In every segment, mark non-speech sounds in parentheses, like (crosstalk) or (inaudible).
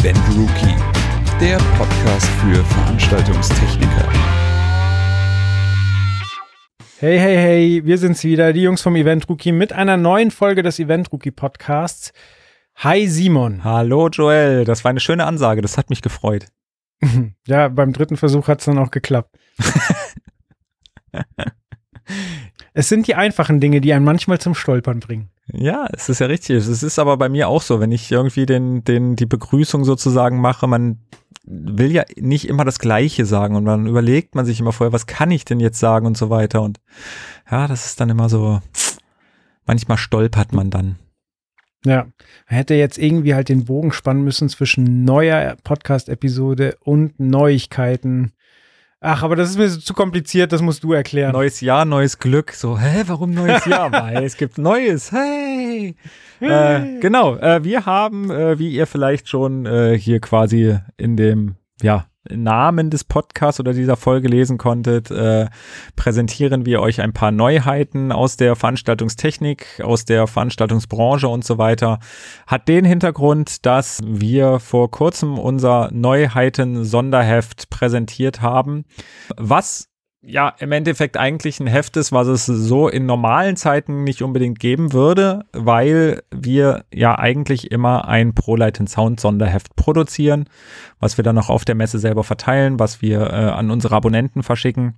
Event Rookie, der Podcast für Veranstaltungstechniker. Hey, hey, hey, wir sind's wieder, die Jungs vom Event Rookie mit einer neuen Folge des Event Rookie Podcasts. Hi Simon. Hallo Joel, das war eine schöne Ansage, das hat mich gefreut. (laughs) Ja, beim dritten Versuch hat's dann auch geklappt. (laughs) es sind die einfachen Dinge, die einen manchmal zum Stolpern bringen. Ja, es ist ja richtig. Es ist aber bei mir auch so, wenn ich irgendwie den, den, die Begrüßung sozusagen mache, man will ja nicht immer das Gleiche sagen und dann überlegt man sich immer vorher, was kann ich denn jetzt sagen und so weiter und ja, das ist dann immer so, manchmal stolpert man dann. Ja, man hätte jetzt irgendwie halt den Bogen spannen müssen zwischen neuer Podcast-Episode und Neuigkeiten. Ach, aber das ist mir zu kompliziert, das musst du erklären. Neues Jahr, neues Glück. So, hä, warum neues Jahr? (laughs) Weil es gibt Neues. Hey! Äh, genau, äh, wir haben, äh, wie ihr vielleicht schon äh, hier quasi in dem, ja, Namen des Podcasts oder dieser Folge lesen konntet, äh, präsentieren wir euch ein paar Neuheiten aus der Veranstaltungstechnik, aus der Veranstaltungsbranche und so weiter. Hat den Hintergrund, dass wir vor kurzem unser Neuheiten-Sonderheft präsentiert haben, was ja im Endeffekt eigentlich ein Heft ist, was es so in normalen Zeiten nicht unbedingt geben würde, weil wir ja eigentlich immer ein ProLight Sound Sonderheft produzieren, was wir dann noch auf der Messe selber verteilen, was wir äh, an unsere Abonnenten verschicken.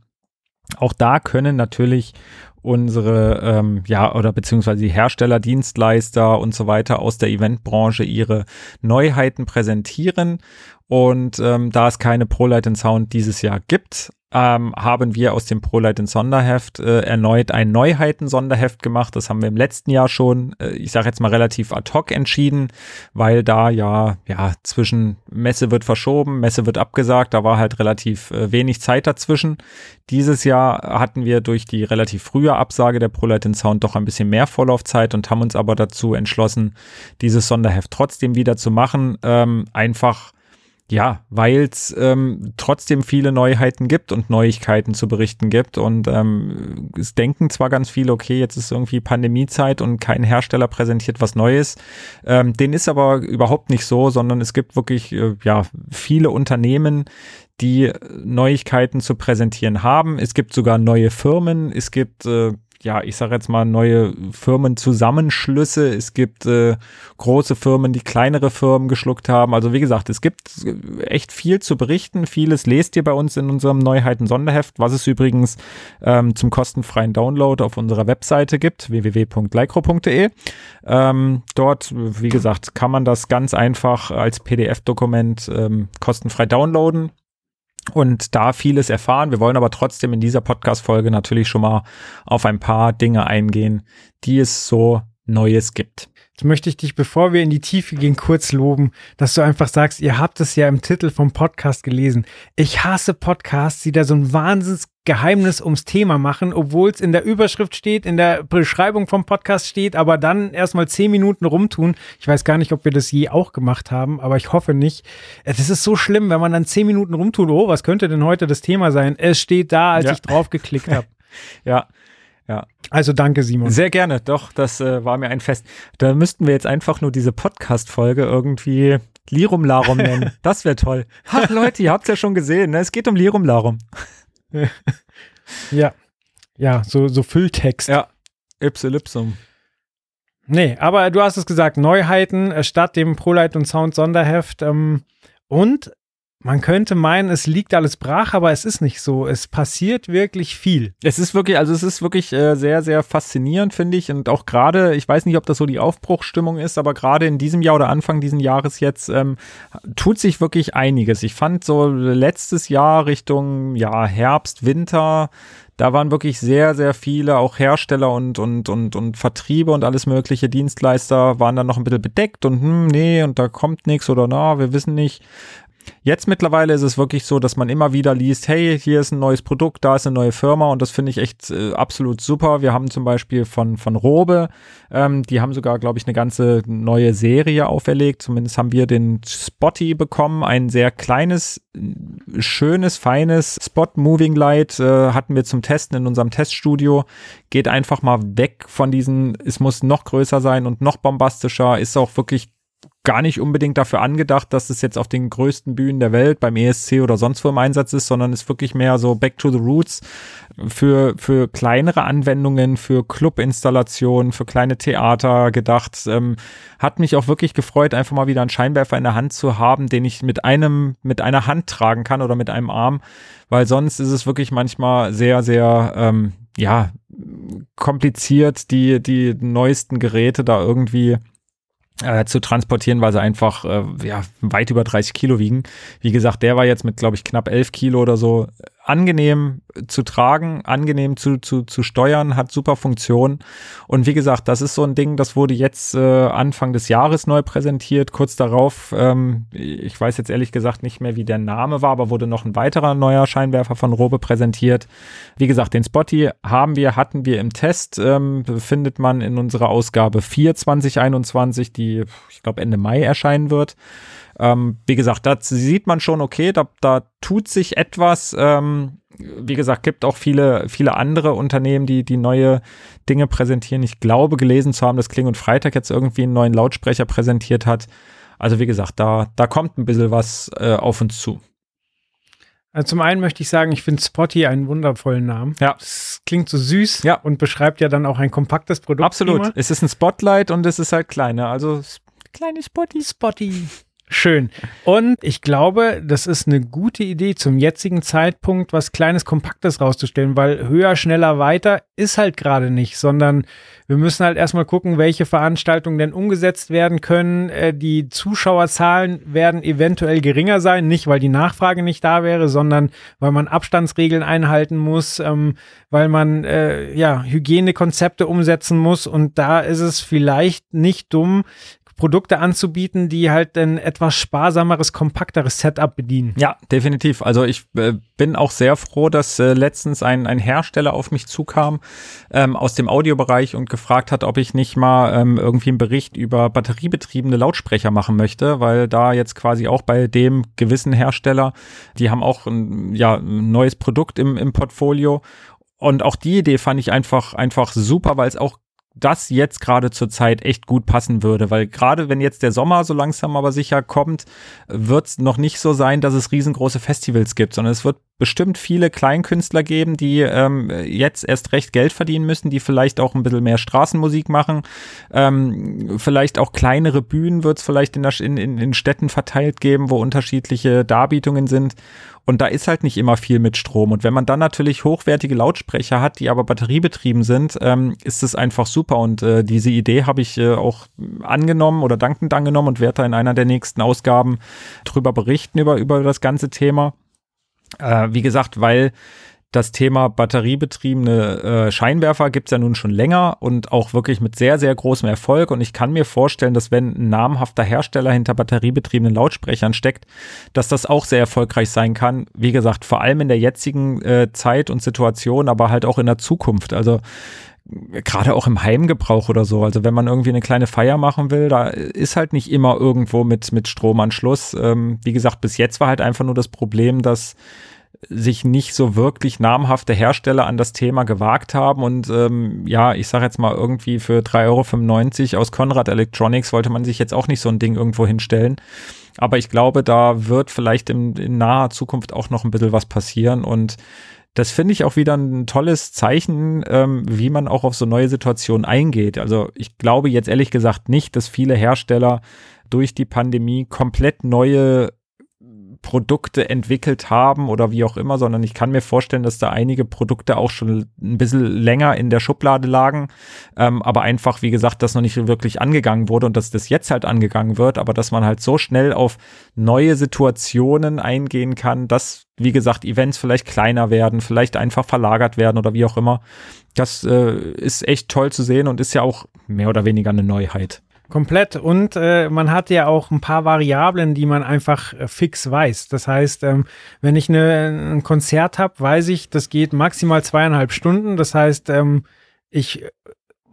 Auch da können natürlich unsere, ähm, ja, oder beziehungsweise die Hersteller, Dienstleister und so weiter aus der Eventbranche ihre Neuheiten präsentieren. Und ähm, da es keine ProLight Sound dieses Jahr gibt, ähm, haben wir aus dem ProLight Sonderheft äh, erneut ein Neuheiten-Sonderheft gemacht. Das haben wir im letzten Jahr schon, äh, ich sage jetzt mal relativ ad hoc entschieden, weil da ja, ja, zwischen Messe wird verschoben, Messe wird abgesagt, da war halt relativ äh, wenig Zeit dazwischen. Dieses Jahr hatten wir durch die relativ frühe Absage der ProLight Sound doch ein bisschen mehr Vorlaufzeit und haben uns aber dazu entschlossen, dieses Sonderheft trotzdem wieder zu machen. Ähm, einfach ja, weil es ähm, trotzdem viele Neuheiten gibt und Neuigkeiten zu berichten gibt. Und ähm, es denken zwar ganz viele, okay, jetzt ist irgendwie Pandemiezeit und kein Hersteller präsentiert was Neues. Ähm, den ist aber überhaupt nicht so, sondern es gibt wirklich äh, ja viele Unternehmen, die Neuigkeiten zu präsentieren haben. Es gibt sogar neue Firmen. Es gibt äh, ja, ich sage jetzt mal, neue Firmenzusammenschlüsse. Es gibt äh, große Firmen, die kleinere Firmen geschluckt haben. Also wie gesagt, es gibt echt viel zu berichten. Vieles lest ihr bei uns in unserem Neuheiten-Sonderheft, was es übrigens ähm, zum kostenfreien Download auf unserer Webseite gibt, www.lycro.de. Ähm, dort, wie gesagt, kann man das ganz einfach als PDF-Dokument ähm, kostenfrei downloaden und da vieles erfahren. Wir wollen aber trotzdem in dieser Podcast-Folge natürlich schon mal auf ein paar Dinge eingehen, die es so Neues gibt. Möchte ich dich, bevor wir in die Tiefe gehen, kurz loben, dass du einfach sagst, ihr habt es ja im Titel vom Podcast gelesen. Ich hasse Podcasts, die da so ein Wahnsinnsgeheimnis ums Thema machen, obwohl es in der Überschrift steht, in der Beschreibung vom Podcast steht, aber dann erstmal zehn Minuten rumtun. Ich weiß gar nicht, ob wir das je auch gemacht haben, aber ich hoffe nicht. Das ist so schlimm, wenn man dann zehn Minuten rumtut. Oh, was könnte denn heute das Thema sein? Es steht da, als ja. ich drauf geklickt habe. (laughs) ja, ja. Also danke, Simon. Sehr gerne, doch, das äh, war mir ein Fest. Da müssten wir jetzt einfach nur diese Podcast-Folge irgendwie Lirum Larum (laughs) nennen. Das wäre toll. Ach Leute, ihr habt es ja schon gesehen, ne? es geht um Lirum Larum. (laughs) ja, ja, so, so Fülltext. Ja, Ipsilipsum. Nee, aber du hast es gesagt, Neuheiten äh, statt dem ProLight und Sound Sonderheft. Ähm, und man könnte meinen, es liegt alles brach, aber es ist nicht so. Es passiert wirklich viel. Es ist wirklich, also es ist wirklich äh, sehr, sehr faszinierend, finde ich. Und auch gerade, ich weiß nicht, ob das so die Aufbruchsstimmung ist, aber gerade in diesem Jahr oder Anfang diesen Jahres jetzt ähm, tut sich wirklich einiges. Ich fand so letztes Jahr Richtung ja, Herbst, Winter, da waren wirklich sehr, sehr viele, auch Hersteller und, und, und, und Vertriebe und alles mögliche Dienstleister waren dann noch ein bisschen bedeckt und hm, nee, und da kommt nichts oder na, wir wissen nicht. Jetzt mittlerweile ist es wirklich so, dass man immer wieder liest, hey, hier ist ein neues Produkt, da ist eine neue Firma und das finde ich echt äh, absolut super. Wir haben zum Beispiel von, von Robe, ähm, die haben sogar, glaube ich, eine ganze neue Serie auferlegt. Zumindest haben wir den Spotty bekommen, ein sehr kleines, schönes, feines Spot Moving Light äh, hatten wir zum Testen in unserem Teststudio. Geht einfach mal weg von diesen, es muss noch größer sein und noch bombastischer, ist auch wirklich gar nicht unbedingt dafür angedacht, dass es jetzt auf den größten Bühnen der Welt beim ESC oder sonst wo im Einsatz ist, sondern ist wirklich mehr so Back to the Roots für, für kleinere Anwendungen, für Clubinstallationen, für kleine Theater gedacht. Ähm, hat mich auch wirklich gefreut, einfach mal wieder einen Scheinwerfer in der Hand zu haben, den ich mit einem, mit einer Hand tragen kann oder mit einem Arm, weil sonst ist es wirklich manchmal sehr, sehr, ähm, ja, kompliziert, die, die neuesten Geräte da irgendwie äh, zu transportieren, weil sie einfach äh, ja, weit über 30 Kilo wiegen. Wie gesagt, der war jetzt mit, glaube ich, knapp 11 Kilo oder so angenehm zu tragen, angenehm zu, zu, zu steuern, hat super Funktion. Und wie gesagt, das ist so ein Ding, das wurde jetzt äh, Anfang des Jahres neu präsentiert. Kurz darauf, ähm, ich weiß jetzt ehrlich gesagt nicht mehr, wie der Name war, aber wurde noch ein weiterer neuer Scheinwerfer von Robe präsentiert. Wie gesagt, den Spotty haben wir, hatten wir im Test, ähm, findet man in unserer Ausgabe 4 2021, die, ich glaube, Ende Mai erscheinen wird. Ähm, wie gesagt, da sieht man schon, okay, da, da tut sich etwas. Ähm, wie gesagt, gibt auch viele, viele andere Unternehmen, die, die neue Dinge präsentieren. Ich glaube, gelesen zu haben, dass Kling und Freitag jetzt irgendwie einen neuen Lautsprecher präsentiert hat. Also wie gesagt, da, da kommt ein bisschen was äh, auf uns zu. Also zum einen möchte ich sagen, ich finde Spotty einen wundervollen Namen. Ja. Es klingt so süß ja. und beschreibt ja dann auch ein kompaktes Produkt. Absolut. Es ist ein Spotlight und es ist halt kleiner. Also kleine Spotty. Spotty. Schön. Und ich glaube, das ist eine gute Idee zum jetzigen Zeitpunkt, was Kleines, Kompaktes rauszustellen, weil höher, schneller, weiter ist halt gerade nicht, sondern wir müssen halt erstmal gucken, welche Veranstaltungen denn umgesetzt werden können. Äh, die Zuschauerzahlen werden eventuell geringer sein, nicht weil die Nachfrage nicht da wäre, sondern weil man Abstandsregeln einhalten muss, ähm, weil man äh, ja Hygienekonzepte umsetzen muss. Und da ist es vielleicht nicht dumm, Produkte anzubieten, die halt ein etwas sparsameres, kompakteres Setup bedienen. Ja, definitiv. Also ich äh, bin auch sehr froh, dass äh, letztens ein, ein Hersteller auf mich zukam ähm, aus dem Audiobereich und gefragt hat, ob ich nicht mal ähm, irgendwie einen Bericht über batteriebetriebene Lautsprecher machen möchte, weil da jetzt quasi auch bei dem gewissen Hersteller, die haben auch ein, ja, ein neues Produkt im, im Portfolio und auch die Idee fand ich einfach, einfach super, weil es auch das jetzt gerade zur Zeit echt gut passen würde, weil gerade wenn jetzt der Sommer so langsam aber sicher kommt, wird es noch nicht so sein, dass es riesengroße Festivals gibt, sondern es wird bestimmt viele Kleinkünstler geben, die ähm, jetzt erst recht Geld verdienen müssen, die vielleicht auch ein bisschen mehr Straßenmusik machen. Ähm, vielleicht auch kleinere Bühnen wird es vielleicht in, der, in, in, Städten verteilt geben, wo unterschiedliche Darbietungen sind. Und da ist halt nicht immer viel mit Strom. Und wenn man dann natürlich hochwertige Lautsprecher hat, die aber batteriebetrieben sind, ähm, ist es einfach super. Und äh, diese Idee habe ich äh, auch angenommen oder dankend angenommen und werde da in einer der nächsten Ausgaben drüber berichten, über, über das ganze Thema. Äh, wie gesagt, weil das Thema batteriebetriebene äh, Scheinwerfer gibt's ja nun schon länger und auch wirklich mit sehr, sehr großem Erfolg. Und ich kann mir vorstellen, dass wenn ein namhafter Hersteller hinter batteriebetriebenen Lautsprechern steckt, dass das auch sehr erfolgreich sein kann. Wie gesagt, vor allem in der jetzigen äh, Zeit und Situation, aber halt auch in der Zukunft. Also gerade auch im Heimgebrauch oder so. Also wenn man irgendwie eine kleine Feier machen will, da ist halt nicht immer irgendwo mit, mit Stromanschluss. Ähm, wie gesagt, bis jetzt war halt einfach nur das Problem, dass sich nicht so wirklich namhafte Hersteller an das Thema gewagt haben. Und ähm, ja, ich sage jetzt mal irgendwie für 3,95 Euro aus Conrad Electronics wollte man sich jetzt auch nicht so ein Ding irgendwo hinstellen. Aber ich glaube, da wird vielleicht in, in naher Zukunft auch noch ein bisschen was passieren. Und das finde ich auch wieder ein tolles Zeichen, ähm, wie man auch auf so neue Situationen eingeht. Also ich glaube jetzt ehrlich gesagt nicht, dass viele Hersteller durch die Pandemie komplett neue Produkte entwickelt haben oder wie auch immer, sondern ich kann mir vorstellen, dass da einige Produkte auch schon ein bisschen länger in der Schublade lagen, ähm, aber einfach, wie gesagt, das noch nicht wirklich angegangen wurde und dass das jetzt halt angegangen wird, aber dass man halt so schnell auf neue Situationen eingehen kann, dass, wie gesagt, Events vielleicht kleiner werden, vielleicht einfach verlagert werden oder wie auch immer. Das äh, ist echt toll zu sehen und ist ja auch mehr oder weniger eine Neuheit. Komplett. Und äh, man hat ja auch ein paar Variablen, die man einfach äh, fix weiß. Das heißt, ähm, wenn ich eine, ein Konzert habe, weiß ich, das geht maximal zweieinhalb Stunden. Das heißt, ähm, ich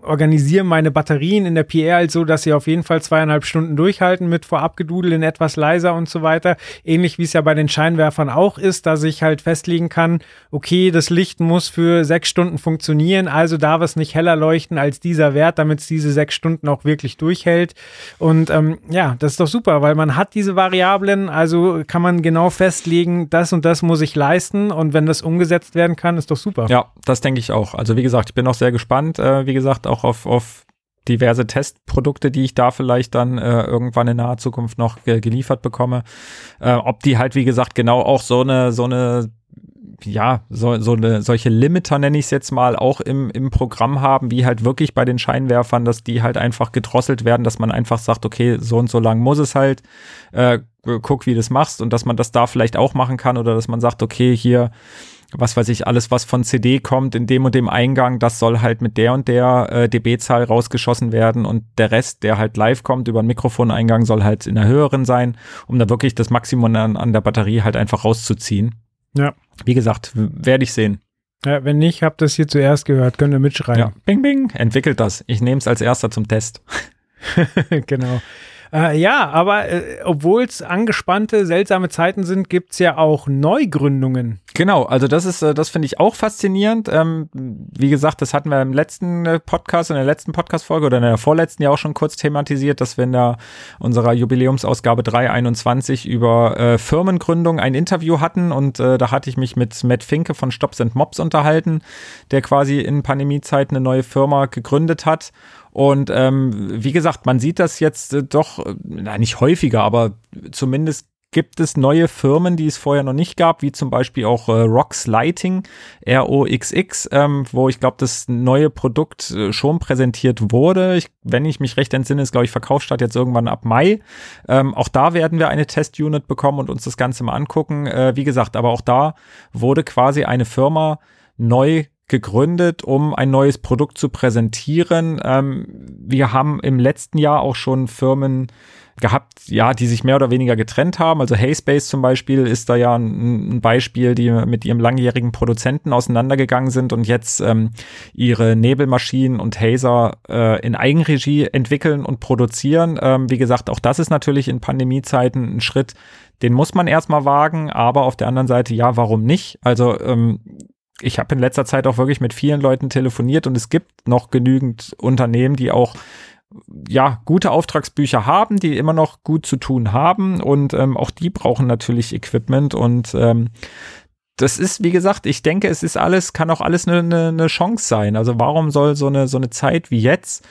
organisiere meine Batterien in der PR halt so, dass sie auf jeden Fall zweieinhalb Stunden durchhalten mit Vorabgedudeln etwas leiser und so weiter. Ähnlich wie es ja bei den Scheinwerfern auch ist, dass ich halt festlegen kann, okay, das Licht muss für sechs Stunden funktionieren, also darf es nicht heller leuchten als dieser Wert, damit es diese sechs Stunden auch wirklich durchhält. Und ähm, ja, das ist doch super, weil man hat diese Variablen, also kann man genau festlegen, das und das muss ich leisten und wenn das umgesetzt werden kann, ist doch super. Ja, das denke ich auch. Also wie gesagt, ich bin auch sehr gespannt, äh, wie gesagt, auch auf, auf diverse Testprodukte, die ich da vielleicht dann äh, irgendwann in naher Zukunft noch ge geliefert bekomme. Äh, ob die halt, wie gesagt, genau auch so eine, so eine ja, so, so eine, solche Limiter nenne ich es jetzt mal, auch im, im Programm haben, wie halt wirklich bei den Scheinwerfern, dass die halt einfach gedrosselt werden, dass man einfach sagt, okay, so und so lang muss es halt, äh, guck, wie du das machst und dass man das da vielleicht auch machen kann oder dass man sagt, okay, hier, was weiß ich, alles, was von CD kommt, in dem und dem Eingang, das soll halt mit der und der äh, dB-Zahl rausgeschossen werden und der Rest, der halt live kommt über einen Mikrofoneingang, soll halt in der höheren sein, um da wirklich das Maximum an, an der Batterie halt einfach rauszuziehen. Ja. Wie gesagt, werde ich sehen. Ja, wenn nicht, habt ihr es hier zuerst gehört, könnt ihr mitschreiben. Ja. Bing, bing, entwickelt das. Ich nehme es als erster zum Test. (laughs) genau. Äh, ja, aber äh, obwohl es angespannte, seltsame Zeiten sind, gibt es ja auch Neugründungen. Genau, also das ist, äh, das finde ich auch faszinierend. Ähm, wie gesagt, das hatten wir im letzten äh, Podcast, in der letzten Podcast-Folge oder in der vorletzten ja auch schon kurz thematisiert, dass wir in der unserer Jubiläumsausgabe 321 über äh, Firmengründung ein Interview hatten und äh, da hatte ich mich mit Matt Finke von Stops and Mobs unterhalten, der quasi in Pandemiezeiten eine neue Firma gegründet hat und ähm, wie gesagt, man sieht das jetzt äh, doch, äh, nicht häufiger, aber zumindest gibt es neue Firmen, die es vorher noch nicht gab, wie zum Beispiel auch äh, Rox Lighting, ROXX, ähm, wo ich glaube, das neue Produkt äh, schon präsentiert wurde. Ich, wenn ich mich recht entsinne, ist, glaube ich, Verkaufsstart jetzt irgendwann ab Mai. Ähm, auch da werden wir eine Testunit bekommen und uns das Ganze mal angucken. Äh, wie gesagt, aber auch da wurde quasi eine Firma neu gegründet, um ein neues Produkt zu präsentieren. Ähm, wir haben im letzten Jahr auch schon Firmen gehabt, ja, die sich mehr oder weniger getrennt haben. Also Hayspace zum Beispiel ist da ja ein, ein Beispiel, die mit ihrem langjährigen Produzenten auseinandergegangen sind und jetzt ähm, ihre Nebelmaschinen und Hazer äh, in Eigenregie entwickeln und produzieren. Ähm, wie gesagt, auch das ist natürlich in Pandemiezeiten ein Schritt, den muss man erstmal wagen, aber auf der anderen Seite, ja, warum nicht? Also ähm, ich habe in letzter Zeit auch wirklich mit vielen Leuten telefoniert und es gibt noch genügend Unternehmen, die auch ja gute Auftragsbücher haben, die immer noch gut zu tun haben und ähm, auch die brauchen natürlich Equipment und ähm, das ist, wie gesagt, ich denke, es ist alles, kann auch alles eine, eine, Chance sein. Also warum soll so eine, so eine Zeit wie jetzt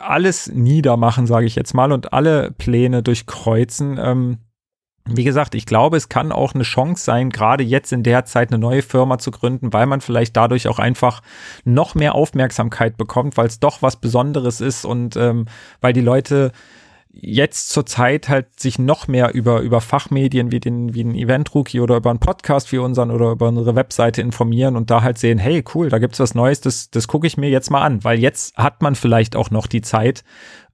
alles niedermachen, sage ich jetzt mal, und alle Pläne durchkreuzen? Ähm, wie gesagt, ich glaube, es kann auch eine Chance sein, gerade jetzt in der Zeit eine neue Firma zu gründen, weil man vielleicht dadurch auch einfach noch mehr Aufmerksamkeit bekommt, weil es doch was Besonderes ist und ähm, weil die Leute jetzt zur Zeit halt sich noch mehr über, über Fachmedien wie den, wie den Event Rookie oder über einen Podcast wie unseren oder über unsere Webseite informieren und da halt sehen, hey, cool, da gibt's was Neues, das, das gucke ich mir jetzt mal an, weil jetzt hat man vielleicht auch noch die Zeit,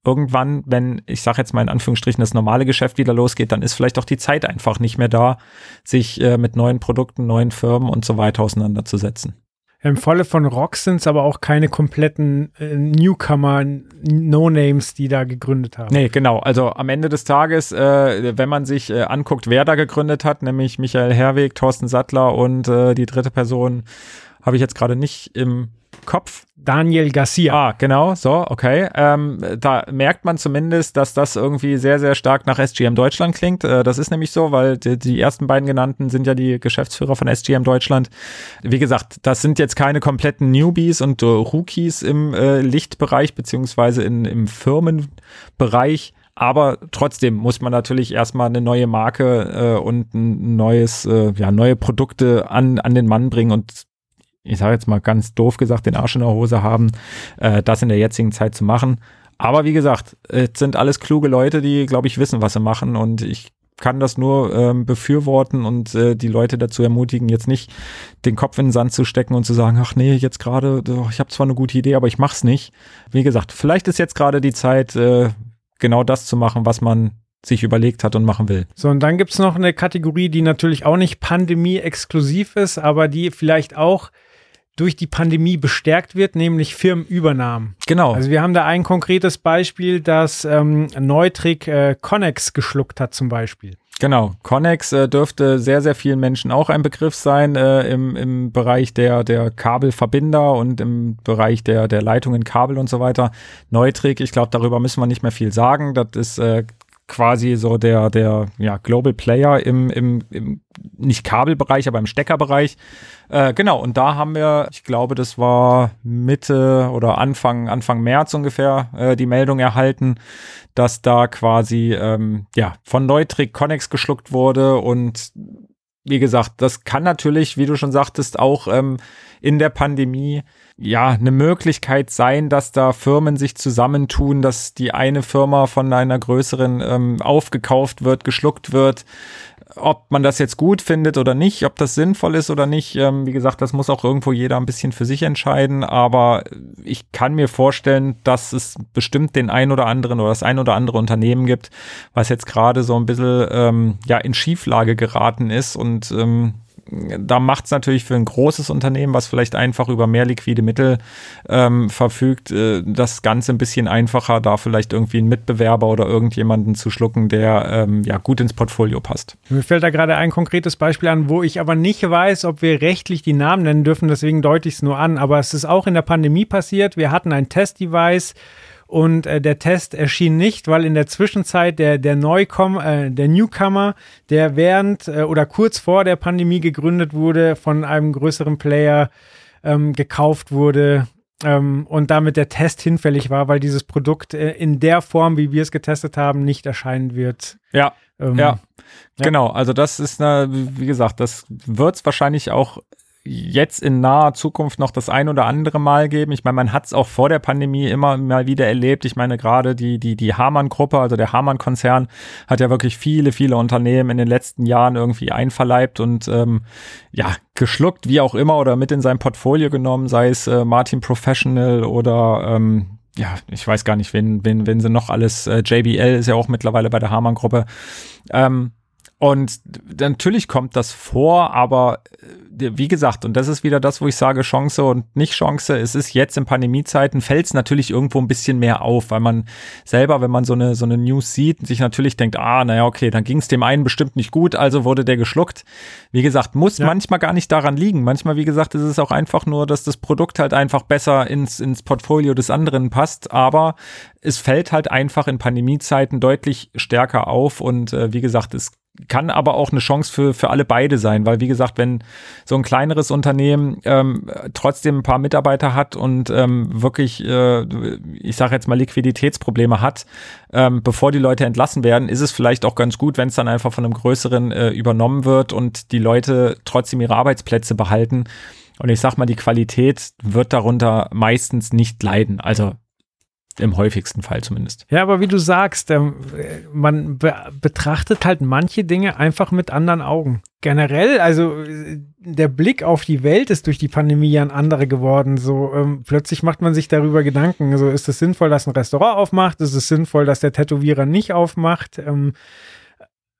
irgendwann, wenn, ich sage jetzt mal in Anführungsstrichen, das normale Geschäft wieder losgeht, dann ist vielleicht auch die Zeit einfach nicht mehr da, sich äh, mit neuen Produkten, neuen Firmen und so weiter auseinanderzusetzen. Im Falle von Rock sind es aber auch keine kompletten äh, Newcomer, No-Names, die da gegründet haben. Nee, genau. Also am Ende des Tages, äh, wenn man sich äh, anguckt, wer da gegründet hat, nämlich Michael Herweg, Thorsten Sattler und äh, die dritte Person, habe ich jetzt gerade nicht im Kopf. Daniel Garcia. Ah, genau, so, okay. Ähm, da merkt man zumindest, dass das irgendwie sehr, sehr stark nach SGM Deutschland klingt. Äh, das ist nämlich so, weil die, die, ersten beiden genannten sind ja die Geschäftsführer von SGM Deutschland. Wie gesagt, das sind jetzt keine kompletten Newbies und äh, Rookies im äh, Lichtbereich beziehungsweise in, im Firmenbereich. Aber trotzdem muss man natürlich erstmal eine neue Marke äh, und ein neues, äh, ja, neue Produkte an, an den Mann bringen und ich sage jetzt mal ganz doof gesagt, den Arsch in der Hose haben, äh, das in der jetzigen Zeit zu machen. Aber wie gesagt, es sind alles kluge Leute, die, glaube ich, wissen, was sie machen. Und ich kann das nur ähm, befürworten und äh, die Leute dazu ermutigen, jetzt nicht den Kopf in den Sand zu stecken und zu sagen, ach nee, jetzt gerade, ich habe zwar eine gute Idee, aber ich mach's nicht. Wie gesagt, vielleicht ist jetzt gerade die Zeit, äh, genau das zu machen, was man sich überlegt hat und machen will. So, und dann gibt's noch eine Kategorie, die natürlich auch nicht pandemie-exklusiv ist, aber die vielleicht auch durch die Pandemie bestärkt wird, nämlich Firmenübernahmen. Genau. Also wir haben da ein konkretes Beispiel, dass ähm, Neutrik äh, Connex geschluckt hat zum Beispiel. Genau, Connex äh, dürfte sehr, sehr vielen Menschen auch ein Begriff sein äh, im, im Bereich der, der Kabelverbinder und im Bereich der, der Leitungen, Kabel und so weiter. Neutrik, ich glaube, darüber müssen wir nicht mehr viel sagen. Das ist äh, quasi so der, der ja, Global Player im, im, im nicht Kabelbereich, aber im Steckerbereich. Äh, genau, und da haben wir, ich glaube, das war Mitte oder Anfang, Anfang März ungefähr, äh, die Meldung erhalten, dass da quasi ähm, ja, von Neutrik Connex geschluckt wurde und wie gesagt, das kann natürlich, wie du schon sagtest, auch ähm, in der Pandemie ja eine Möglichkeit sein, dass da Firmen sich zusammentun, dass die eine Firma von einer größeren ähm, aufgekauft wird, geschluckt wird. Ob man das jetzt gut findet oder nicht, ob das sinnvoll ist oder nicht, ähm, wie gesagt, das muss auch irgendwo jeder ein bisschen für sich entscheiden. Aber ich kann mir vorstellen, dass es bestimmt den ein oder anderen oder das ein oder andere Unternehmen gibt, was jetzt gerade so ein bisschen ähm, ja in Schieflage geraten ist und ähm, da macht es natürlich für ein großes Unternehmen, was vielleicht einfach über mehr liquide Mittel ähm, verfügt, äh, das Ganze ein bisschen einfacher, da vielleicht irgendwie einen Mitbewerber oder irgendjemanden zu schlucken, der ähm, ja gut ins Portfolio passt. Mir fällt da gerade ein konkretes Beispiel an, wo ich aber nicht weiß, ob wir rechtlich die Namen nennen dürfen, deswegen deute ich es nur an. Aber es ist auch in der Pandemie passiert. Wir hatten ein Testdevice und äh, der Test erschien nicht, weil in der Zwischenzeit der, der Neukomm, äh, der Newcomer, der während äh, oder kurz vor der Pandemie gegründet wurde, von einem größeren Player ähm, gekauft wurde ähm, und damit der Test hinfällig war, weil dieses Produkt äh, in der Form, wie wir es getestet haben, nicht erscheinen wird. Ja. Ähm, ja. ja, genau. Also das ist, eine, wie gesagt, das wird es wahrscheinlich auch jetzt in naher Zukunft noch das ein oder andere Mal geben. Ich meine, man hat es auch vor der Pandemie immer mal wieder erlebt. Ich meine, gerade die, die, die Hamann-Gruppe, also der Hamann-Konzern, hat ja wirklich viele, viele Unternehmen in den letzten Jahren irgendwie einverleibt und ähm, ja, geschluckt, wie auch immer, oder mit in sein Portfolio genommen, sei es äh, Martin Professional oder ähm, ja, ich weiß gar nicht, wen, wen, wen sie noch alles, äh, JBL ist ja auch mittlerweile bei der Hamann-Gruppe. Ähm, und natürlich kommt das vor, aber äh, wie gesagt, und das ist wieder das, wo ich sage, Chance und nicht Chance. Es ist jetzt in Pandemiezeiten, fällt es natürlich irgendwo ein bisschen mehr auf, weil man selber, wenn man so eine, so eine News sieht, sich natürlich denkt, ah, naja, okay, dann ging es dem einen bestimmt nicht gut, also wurde der geschluckt. Wie gesagt, muss ja. manchmal gar nicht daran liegen. Manchmal, wie gesagt, ist es auch einfach nur, dass das Produkt halt einfach besser ins, ins Portfolio des anderen passt, aber es fällt halt einfach in Pandemiezeiten deutlich stärker auf und äh, wie gesagt, es kann aber auch eine Chance für, für alle beide sein, weil wie gesagt, wenn so ein kleineres Unternehmen ähm, trotzdem ein paar Mitarbeiter hat und ähm, wirklich, äh, ich sage jetzt mal, Liquiditätsprobleme hat, ähm, bevor die Leute entlassen werden, ist es vielleicht auch ganz gut, wenn es dann einfach von einem größeren äh, übernommen wird und die Leute trotzdem ihre Arbeitsplätze behalten. Und ich sag mal, die Qualität wird darunter meistens nicht leiden. Also im häufigsten Fall zumindest. Ja, aber wie du sagst, ähm, man be betrachtet halt manche Dinge einfach mit anderen Augen. Generell, also der Blick auf die Welt ist durch die Pandemie ja ein anderer geworden. So ähm, plötzlich macht man sich darüber Gedanken. Also ist es sinnvoll, dass ein Restaurant aufmacht? Ist es sinnvoll, dass der Tätowierer nicht aufmacht? Ähm,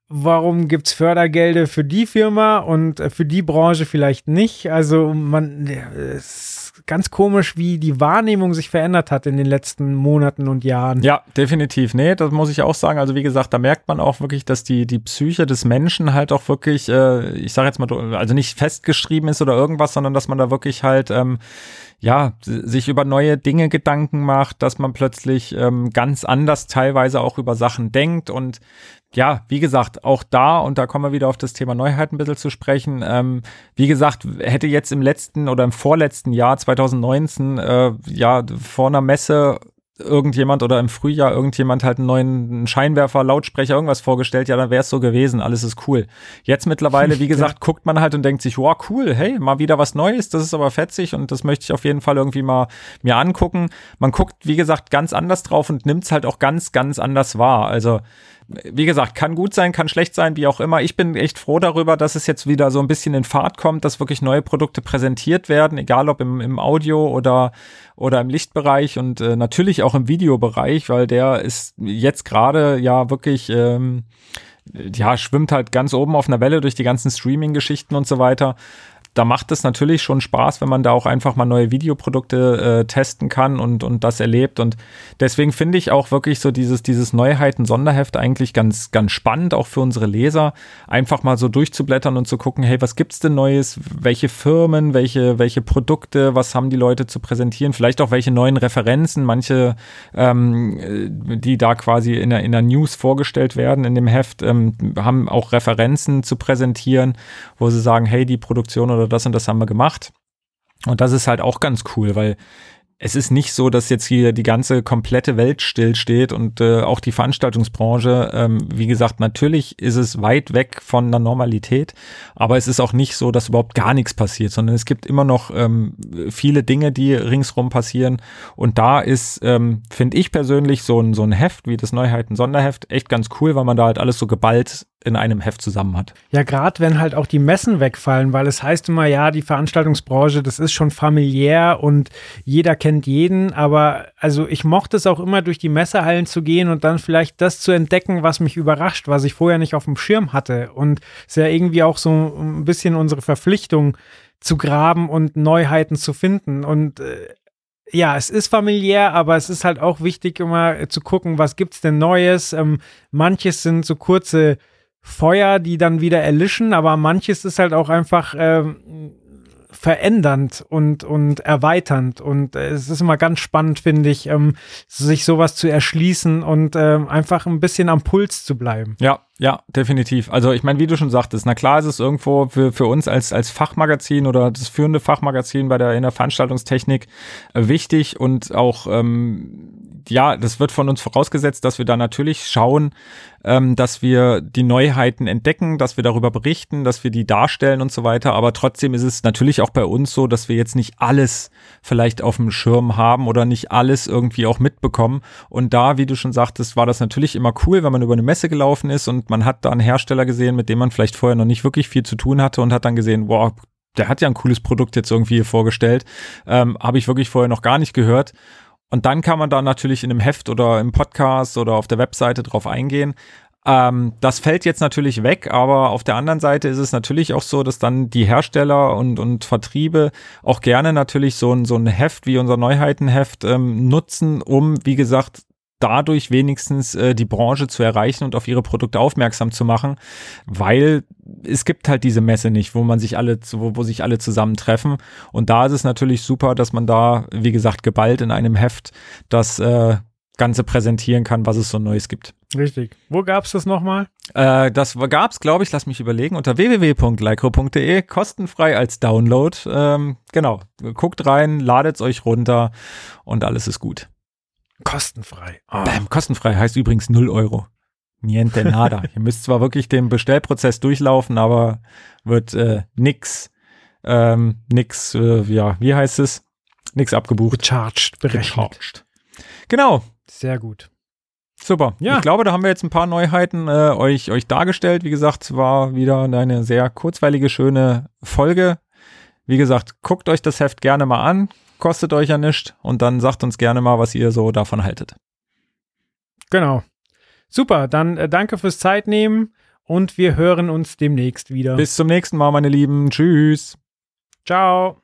warum gibt es Fördergelder für die Firma und äh, für die Branche vielleicht nicht? Also man, es ganz komisch, wie die Wahrnehmung sich verändert hat in den letzten Monaten und Jahren. Ja, definitiv. Nee, das muss ich auch sagen. Also wie gesagt, da merkt man auch wirklich, dass die, die Psyche des Menschen halt auch wirklich, äh, ich sage jetzt mal, also nicht festgeschrieben ist oder irgendwas, sondern dass man da wirklich halt ähm, ja, sich über neue Dinge Gedanken macht, dass man plötzlich ähm, ganz anders teilweise auch über Sachen denkt und ja, wie gesagt, auch da, und da kommen wir wieder auf das Thema Neuheiten ein bisschen zu sprechen. Ähm, wie gesagt, hätte jetzt im letzten oder im vorletzten Jahr 2019 äh, ja vor einer Messe irgendjemand oder im Frühjahr irgendjemand halt einen neuen Scheinwerfer, Lautsprecher, irgendwas vorgestellt, ja, dann wäre es so gewesen, alles ist cool. Jetzt mittlerweile, wie (laughs) gesagt, ja. guckt man halt und denkt sich, wow, cool, hey, mal wieder was Neues, das ist aber fetzig und das möchte ich auf jeden Fall irgendwie mal mir angucken. Man guckt, wie gesagt, ganz anders drauf und nimmt es halt auch ganz, ganz anders wahr. Also wie gesagt, kann gut sein, kann schlecht sein, wie auch immer. Ich bin echt froh darüber, dass es jetzt wieder so ein bisschen in Fahrt kommt, dass wirklich neue Produkte präsentiert werden, egal ob im, im Audio oder, oder im Lichtbereich und äh, natürlich auch im Videobereich, weil der ist jetzt gerade ja wirklich, ähm, ja, schwimmt halt ganz oben auf einer Welle durch die ganzen Streaming-Geschichten und so weiter. Da macht es natürlich schon Spaß, wenn man da auch einfach mal neue Videoprodukte äh, testen kann und, und das erlebt. Und deswegen finde ich auch wirklich so dieses, dieses Neuheiten-Sonderheft eigentlich ganz, ganz spannend, auch für unsere Leser, einfach mal so durchzublättern und zu gucken, hey, was gibt's denn Neues? Welche Firmen, welche, welche Produkte, was haben die Leute zu präsentieren? Vielleicht auch welche neuen Referenzen, manche, ähm, die da quasi in der, in der News vorgestellt werden in dem Heft, ähm, haben auch Referenzen zu präsentieren, wo sie sagen, hey, die Produktion oder das und das haben wir gemacht. Und das ist halt auch ganz cool, weil es ist nicht so, dass jetzt hier die ganze komplette Welt stillsteht und äh, auch die Veranstaltungsbranche, ähm, wie gesagt, natürlich ist es weit weg von der Normalität, aber es ist auch nicht so, dass überhaupt gar nichts passiert, sondern es gibt immer noch ähm, viele Dinge, die ringsrum passieren und da ist, ähm, finde ich persönlich, so ein, so ein Heft wie das Neuheiten-Sonderheft echt ganz cool, weil man da halt alles so geballt in einem Heft zusammen hat. Ja, gerade wenn halt auch die Messen wegfallen, weil es heißt immer, ja, die Veranstaltungsbranche, das ist schon familiär und jeder kennt jeden, aber also ich mochte es auch immer durch die Messehallen zu gehen und dann vielleicht das zu entdecken, was mich überrascht, was ich vorher nicht auf dem Schirm hatte und es ist ja irgendwie auch so ein bisschen unsere Verpflichtung zu graben und Neuheiten zu finden und äh, ja, es ist familiär, aber es ist halt auch wichtig, immer zu gucken, was gibt's denn Neues. Ähm, manches sind so kurze Feuer, die dann wieder erlischen, aber manches ist halt auch einfach ähm, verändernd und, und erweiternd. Und äh, es ist immer ganz spannend, finde ich, ähm, sich sowas zu erschließen und ähm, einfach ein bisschen am Puls zu bleiben. Ja, ja, definitiv. Also ich meine, wie du schon sagtest, na klar ist es irgendwo für, für uns als, als Fachmagazin oder das führende Fachmagazin bei der in der Veranstaltungstechnik äh, wichtig und auch ähm, ja, das wird von uns vorausgesetzt, dass wir da natürlich schauen, ähm, dass wir die Neuheiten entdecken, dass wir darüber berichten, dass wir die darstellen und so weiter. Aber trotzdem ist es natürlich auch bei uns so, dass wir jetzt nicht alles vielleicht auf dem Schirm haben oder nicht alles irgendwie auch mitbekommen. Und da, wie du schon sagtest, war das natürlich immer cool, wenn man über eine Messe gelaufen ist und man hat da einen Hersteller gesehen, mit dem man vielleicht vorher noch nicht wirklich viel zu tun hatte und hat dann gesehen, wow, der hat ja ein cooles Produkt jetzt irgendwie hier vorgestellt. Ähm, Habe ich wirklich vorher noch gar nicht gehört. Und dann kann man da natürlich in einem Heft oder im Podcast oder auf der Webseite drauf eingehen. Ähm, das fällt jetzt natürlich weg, aber auf der anderen Seite ist es natürlich auch so, dass dann die Hersteller und, und Vertriebe auch gerne natürlich so ein, so ein Heft wie unser Neuheitenheft ähm, nutzen, um, wie gesagt, dadurch wenigstens äh, die Branche zu erreichen und auf ihre Produkte aufmerksam zu machen, weil es gibt halt diese Messe nicht, wo man sich alle, wo, wo sich alle zusammentreffen. Und da ist es natürlich super, dass man da, wie gesagt, geballt in einem Heft das äh, Ganze präsentieren kann, was es so Neues gibt. Richtig. Wo gab es das nochmal? Äh, das gab es, glaube ich, lass mich überlegen, unter www.lycro.de, kostenfrei als Download. Ähm, genau, guckt rein, ladet es euch runter und alles ist gut. Kostenfrei. Oh. Bam, kostenfrei heißt übrigens 0 Euro. Niente nada. (laughs) Ihr müsst zwar wirklich den Bestellprozess durchlaufen, aber wird äh, nix, ähm, nix, äh, ja, wie heißt es? Nix abgebucht. Gecharged, berechnet. Gecharged. Genau. Sehr gut. Super. Ja. Ich glaube, da haben wir jetzt ein paar Neuheiten äh, euch, euch dargestellt. Wie gesagt, war wieder eine sehr kurzweilige, schöne Folge. Wie gesagt, guckt euch das Heft gerne mal an, kostet euch ja nichts und dann sagt uns gerne mal, was ihr so davon haltet. Genau. Super, dann äh, danke fürs Zeitnehmen und wir hören uns demnächst wieder. Bis zum nächsten Mal, meine Lieben. Tschüss. Ciao.